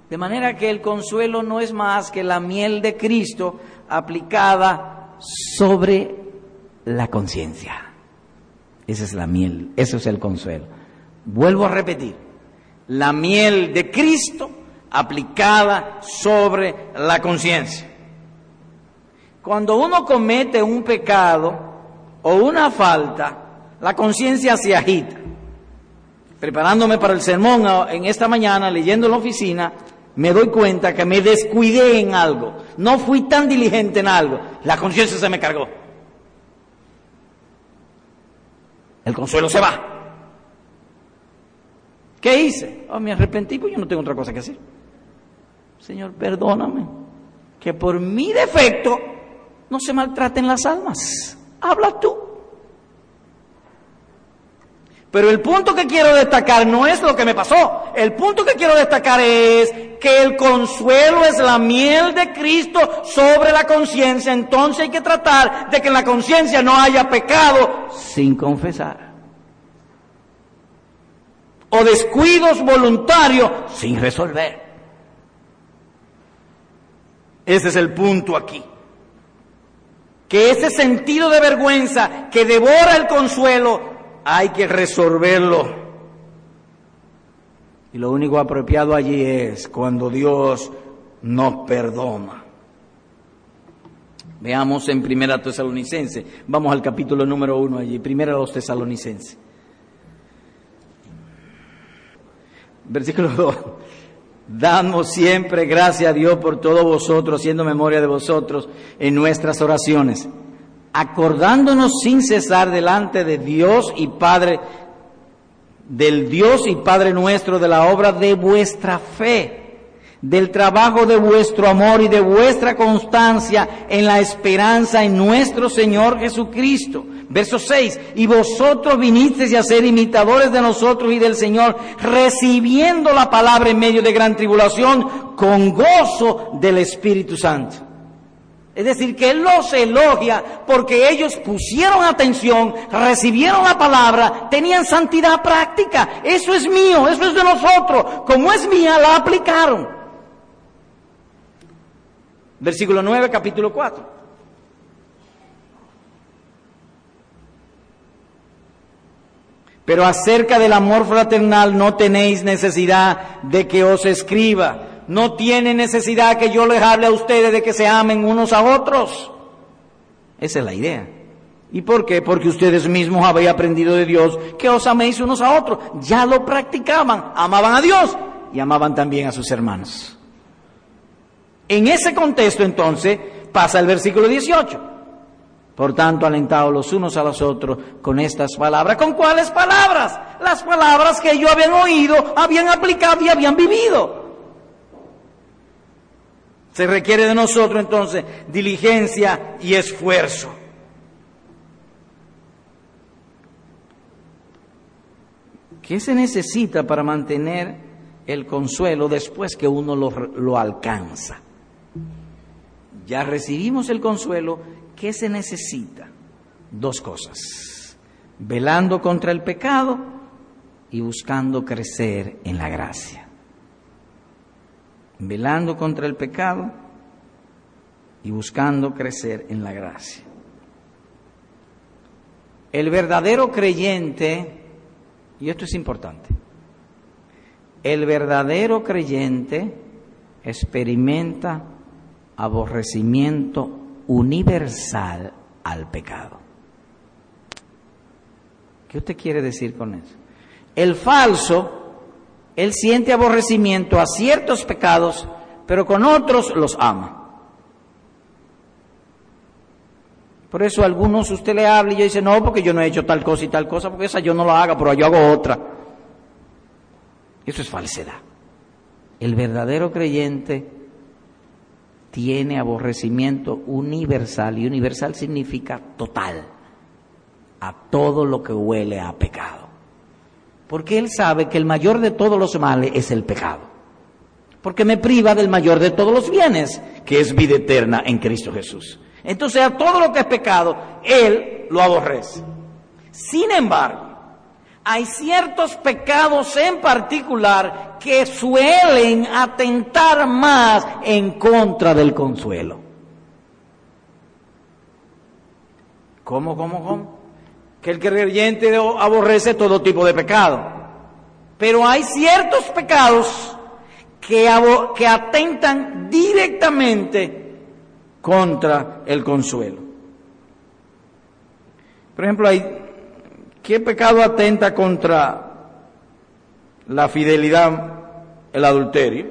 De manera que el consuelo no es más que la miel de Cristo aplicada sobre la conciencia. Esa es la miel, eso es el consuelo. Vuelvo a repetir, la miel de Cristo aplicada sobre la conciencia. Cuando uno comete un pecado o una falta, la conciencia se agita. Preparándome para el sermón en esta mañana, leyendo en la oficina, me doy cuenta que me descuidé en algo, no fui tan diligente en algo, la conciencia se me cargó. El consuelo se va. ¿Qué hice? Oh, me arrepentí, pues yo no tengo otra cosa que hacer. Señor, perdóname, que por mi defecto no se maltraten las almas. Habla tú. Pero el punto que quiero destacar no es lo que me pasó. El punto que quiero destacar es que el consuelo es la miel de Cristo sobre la conciencia. Entonces hay que tratar de que en la conciencia no haya pecado sin confesar. O descuidos voluntarios sin resolver. Ese es el punto aquí. Que ese sentido de vergüenza que devora el consuelo hay que resolverlo. Y lo único apropiado allí es cuando Dios nos perdona. Veamos en Primera Tesalonicense. Vamos al capítulo número uno allí. Primera los Tesalonicenses. Versículo 2. Damos siempre gracias a Dios por todos vosotros, haciendo memoria de vosotros en nuestras oraciones acordándonos sin cesar delante de Dios y Padre, del Dios y Padre nuestro, de la obra de vuestra fe, del trabajo de vuestro amor y de vuestra constancia en la esperanza en nuestro Señor Jesucristo. Verso 6, y vosotros vinisteis a ser imitadores de nosotros y del Señor, recibiendo la palabra en medio de gran tribulación, con gozo del Espíritu Santo es decir, que Él los elogia porque ellos pusieron atención, recibieron la palabra, tenían santidad práctica. Eso es mío, eso es de nosotros. Como es mía, la aplicaron. Versículo 9, capítulo 4. Pero acerca del amor fraternal no tenéis necesidad de que os escriba no tiene necesidad que yo les hable a ustedes de que se amen unos a otros. Esa es la idea. ¿Y por qué? Porque ustedes mismos habéis aprendido de Dios que os améis unos a otros. Ya lo practicaban, amaban a Dios y amaban también a sus hermanos. En ese contexto entonces pasa el versículo 18. Por tanto, alentados los unos a los otros con estas palabras. ¿Con cuáles palabras? Las palabras que ellos habían oído, habían aplicado y habían vivido. Se requiere de nosotros entonces diligencia y esfuerzo. ¿Qué se necesita para mantener el consuelo después que uno lo, lo alcanza. Ya recibimos el consuelo, ¿qué se necesita? Dos cosas, velando contra el pecado y buscando crecer en la gracia. Velando contra el pecado y buscando crecer en la gracia. El verdadero creyente, y esto es importante, el verdadero creyente experimenta aborrecimiento universal al pecado. ¿Qué usted quiere decir con eso? El falso, él siente aborrecimiento a ciertos pecados, pero con otros los ama. Por eso algunos usted le habla y yo dice, no, porque yo no he hecho tal cosa y tal cosa, porque esa yo no la haga, pero yo hago otra. Eso es falsedad. El verdadero creyente tiene aborrecimiento universal y universal significa total a todo lo que huele a pecado. Porque él sabe que el mayor de todos los males es el pecado. Porque me priva del mayor de todos los bienes, que es vida eterna en Cristo Jesús. Entonces a todo lo que es pecado, Él lo aborrece. Sin embargo, hay ciertos pecados en particular que suelen atentar más en contra del consuelo. ¿Cómo, cómo, cómo? Que el creyente aborrece todo tipo de pecado. Pero hay ciertos pecados que, que atentan directamente contra el consuelo. Por ejemplo, hay, ¿qué pecado atenta contra la fidelidad? El adulterio.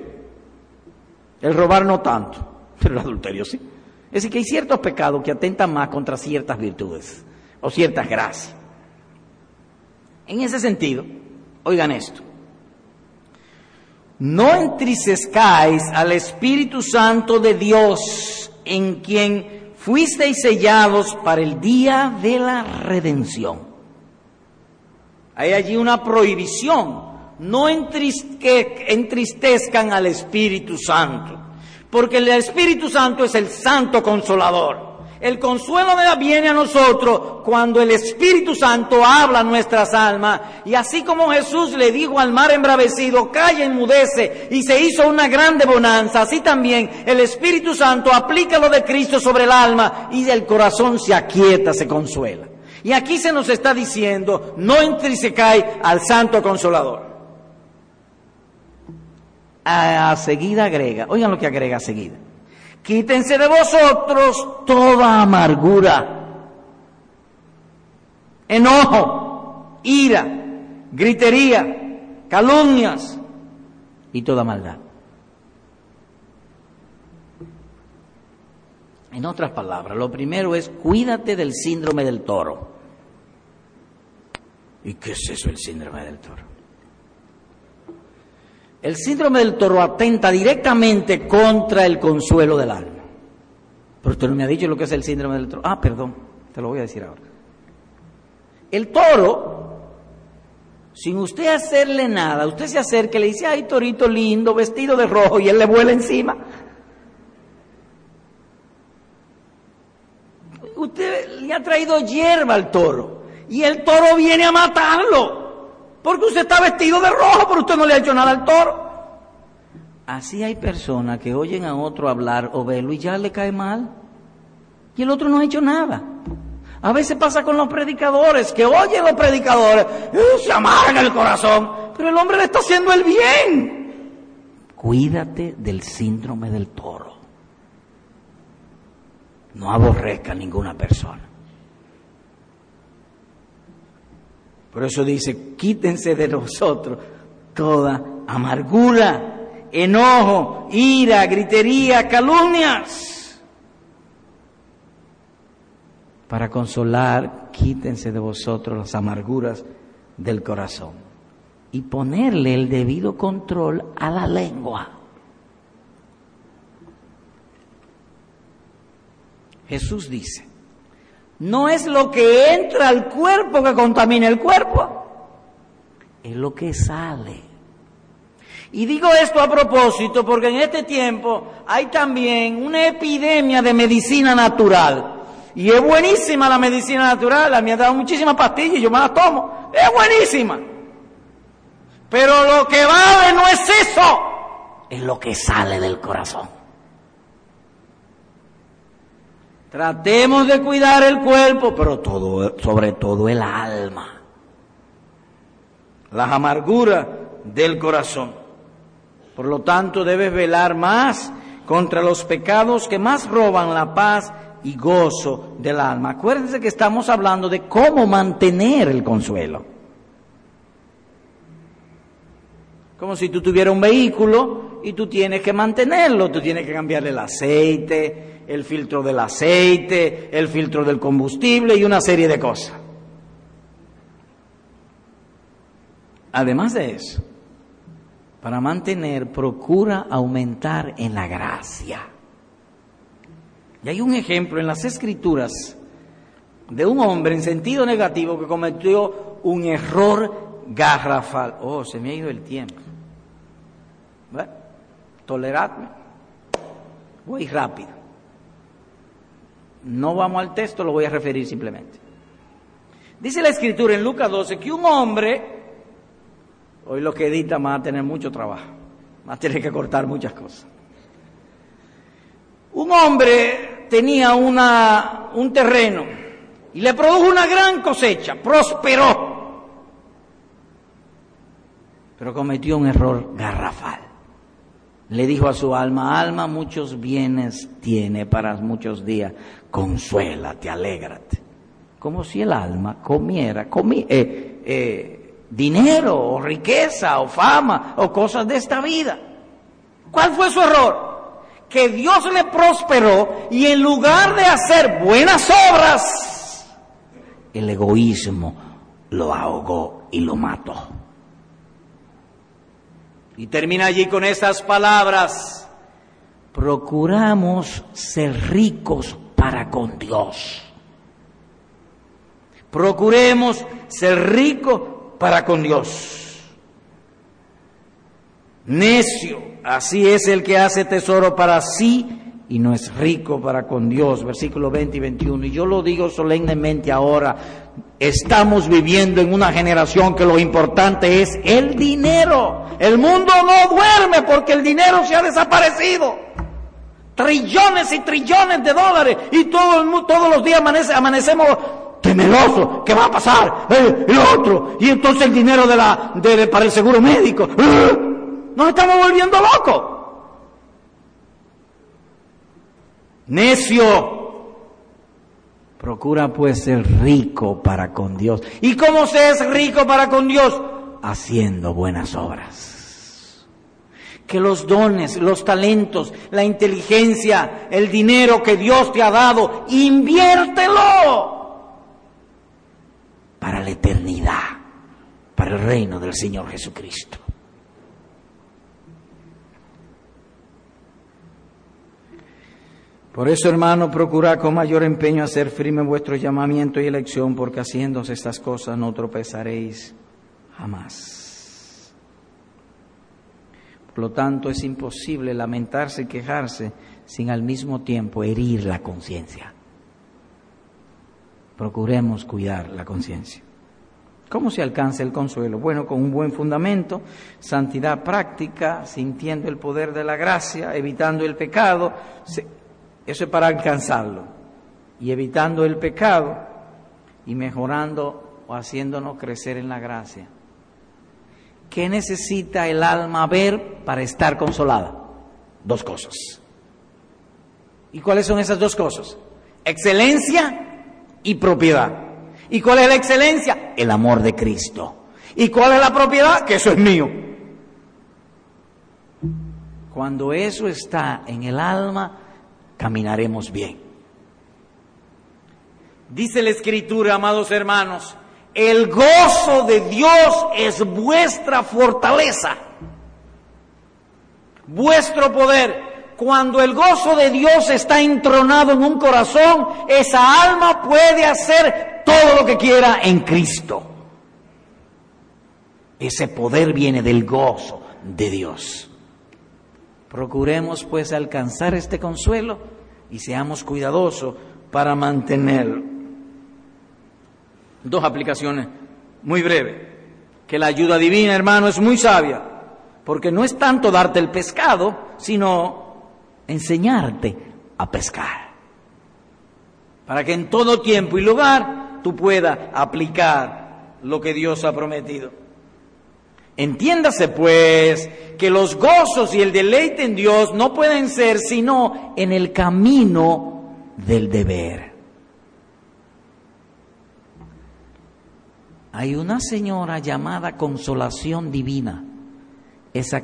El robar no tanto, pero el adulterio sí. Es decir, que hay ciertos pecados que atentan más contra ciertas virtudes o ciertas gracias. En ese sentido, oigan esto. No entristezcáis al Espíritu Santo de Dios en quien fuisteis sellados para el día de la redención. Hay allí una prohibición. No entristezcan al Espíritu Santo, porque el Espíritu Santo es el Santo Consolador. El consuelo viene a nosotros cuando el Espíritu Santo habla a nuestras almas. Y así como Jesús le dijo al mar embravecido, calla, enmudece, y se hizo una grande bonanza, así también el Espíritu Santo aplica lo de Cristo sobre el alma y el corazón se aquieta, se consuela. Y aquí se nos está diciendo, no cae al Santo Consolador. A, a seguida agrega, oigan lo que agrega a seguida Quítense de vosotros toda amargura, enojo, ira, gritería, calumnias y toda maldad. En otras palabras, lo primero es cuídate del síndrome del toro. ¿Y qué es eso el síndrome del toro? El síndrome del toro atenta directamente contra el consuelo del alma. Pero usted no me ha dicho lo que es el síndrome del toro. Ah, perdón, te lo voy a decir ahora. El toro, sin usted hacerle nada, usted se acerca y le dice, ay, torito lindo, vestido de rojo, y él le vuela encima. Usted le ha traído hierba al toro, y el toro viene a matarlo. Porque usted está vestido de rojo, pero usted no le ha hecho nada al toro. Así hay personas que oyen a otro hablar o verlo y ya le cae mal. Y el otro no ha hecho nada. A veces pasa con los predicadores, que oyen los predicadores, y se amarga el corazón, pero el hombre le está haciendo el bien. Cuídate del síndrome del toro. No aborrezca a ninguna persona. Por eso dice, quítense de nosotros toda amargura, enojo, ira, gritería, calumnias. Para consolar, quítense de vosotros las amarguras del corazón y ponerle el debido control a la lengua. Jesús dice, no es lo que entra al cuerpo que contamina el cuerpo, es lo que sale. Y digo esto a propósito porque en este tiempo hay también una epidemia de medicina natural. Y es buenísima la medicina natural, a mí me ha dado muchísimas pastillas y yo me las tomo. Es buenísima. Pero lo que vale no es eso, es lo que sale del corazón. Tratemos de cuidar el cuerpo, pero todo, sobre todo el alma. Las amarguras del corazón. Por lo tanto, debes velar más contra los pecados que más roban la paz y gozo del alma. Acuérdense que estamos hablando de cómo mantener el consuelo. Como si tú tuvieras un vehículo y tú tienes que mantenerlo, tú tienes que cambiarle el aceite, el filtro del aceite, el filtro del combustible y una serie de cosas. Además de eso, para mantener, procura aumentar en la gracia. Y hay un ejemplo en las escrituras de un hombre en sentido negativo que cometió un error garrafal. Oh, se me ha ido el tiempo. Toleradme. Voy rápido. No vamos al texto, lo voy a referir simplemente. Dice la escritura en Lucas 12 que un hombre, hoy lo que edita va a tener mucho trabajo, va a tener que cortar muchas cosas. Un hombre tenía una, un terreno y le produjo una gran cosecha, prosperó, pero cometió un error garrafal le dijo a su alma, alma, muchos bienes tiene para muchos días, consuélate, alégrate. Como si el alma comiera eh, eh, dinero o riqueza o fama o cosas de esta vida. ¿Cuál fue su error? Que Dios le prosperó y en lugar de hacer buenas obras, el egoísmo lo ahogó y lo mató. Y termina allí con estas palabras. Procuramos ser ricos para con Dios. Procuremos ser ricos para con Dios. Necio, así es el que hace tesoro para sí y no es rico para con Dios. Versículo 20 y 21. Y yo lo digo solemnemente ahora, Estamos viviendo en una generación que lo importante es el dinero. El mundo no duerme porque el dinero se ha desaparecido. Trillones y trillones de dólares y todo todos los días amanecemos temerosos. ¿Qué va a pasar? Eh, el otro. Y entonces el dinero de la, para el seguro médico. ¡Eh! Nos estamos volviendo locos. Necio. Procura pues ser rico para con Dios. ¿Y cómo se es rico para con Dios? Haciendo buenas obras. Que los dones, los talentos, la inteligencia, el dinero que Dios te ha dado, inviértelo para la eternidad, para el reino del Señor Jesucristo. Por eso, hermano, procurad con mayor empeño hacer firme vuestro llamamiento y elección, porque haciéndose estas cosas no tropezaréis jamás. Por lo tanto, es imposible lamentarse y quejarse sin al mismo tiempo herir la conciencia. Procuremos cuidar la conciencia. ¿Cómo se alcanza el consuelo? Bueno, con un buen fundamento, santidad práctica, sintiendo el poder de la gracia, evitando el pecado, eso es para alcanzarlo. Y evitando el pecado y mejorando o haciéndonos crecer en la gracia. ¿Qué necesita el alma ver para estar consolada? Dos cosas. ¿Y cuáles son esas dos cosas? Excelencia y propiedad. ¿Y cuál es la excelencia? El amor de Cristo. ¿Y cuál es la propiedad? Que eso es mío. Cuando eso está en el alma, caminaremos bien. Dice la escritura, amados hermanos, el gozo de Dios es vuestra fortaleza, vuestro poder. Cuando el gozo de Dios está entronado en un corazón, esa alma puede hacer todo lo que quiera en Cristo. Ese poder viene del gozo de Dios. Procuremos pues alcanzar este consuelo y seamos cuidadosos para mantenerlo. Dos aplicaciones muy breves. Que la ayuda divina, hermano, es muy sabia, porque no es tanto darte el pescado, sino enseñarte a pescar. Para que en todo tiempo y lugar tú puedas aplicar lo que Dios ha prometido. Entiéndase pues que los gozos y el deleite en Dios no pueden ser sino en el camino del deber. Hay una señora llamada Consolación Divina. Esa,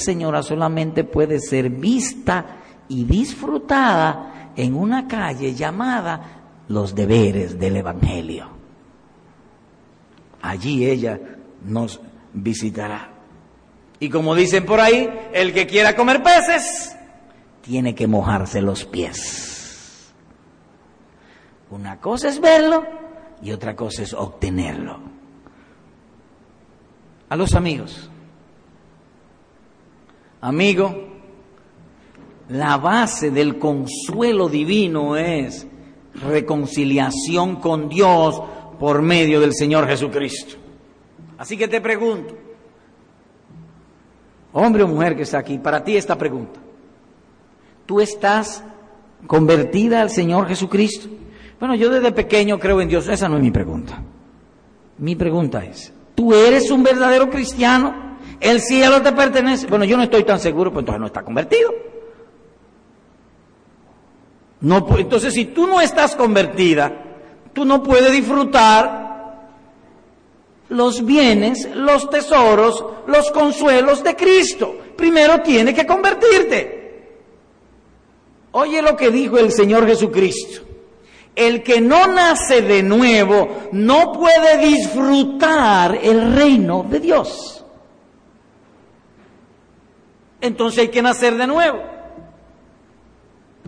señora solamente puede ser vista y disfrutada en una calle llamada Los Deberes del Evangelio. Allí ella nos visitará. Y como dicen por ahí, el que quiera comer peces, tiene que mojarse los pies. Una cosa es verlo y otra cosa es obtenerlo. A los amigos. Amigo, la base del consuelo divino es reconciliación con Dios por medio del Señor Jesucristo. Así que te pregunto, hombre o mujer que está aquí, para ti esta pregunta. ¿Tú estás convertida al Señor Jesucristo? Bueno, yo desde pequeño creo en Dios. Esa no es mi pregunta. Mi pregunta es, ¿tú eres un verdadero cristiano? ¿El cielo te pertenece? Bueno, yo no estoy tan seguro, pues entonces no está convertido. No, entonces, si tú no estás convertida, tú no puedes disfrutar los bienes, los tesoros, los consuelos de Cristo. Primero tiene que convertirte. Oye lo que dijo el Señor Jesucristo. El que no nace de nuevo no puede disfrutar el reino de Dios. Entonces hay que nacer de nuevo.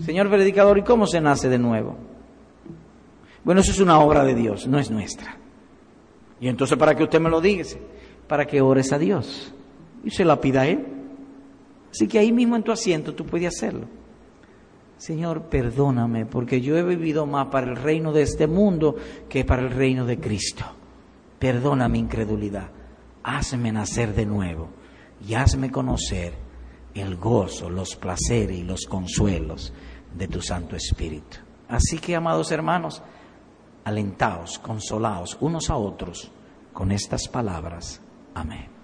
Señor predicador, ¿y cómo se nace de nuevo? Bueno, eso es una obra de Dios, no es nuestra. Y entonces, ¿para que usted me lo diga? Para que ores a Dios y se la pida a Él. Así que ahí mismo en tu asiento tú puedes hacerlo. Señor, perdóname, porque yo he vivido más para el reino de este mundo que para el reino de Cristo. Perdona mi incredulidad. Hazme nacer de nuevo y hazme conocer el gozo, los placeres y los consuelos de tu Santo Espíritu. Así que, amados hermanos, alentaos, consolaos unos a otros con estas palabras. Amén.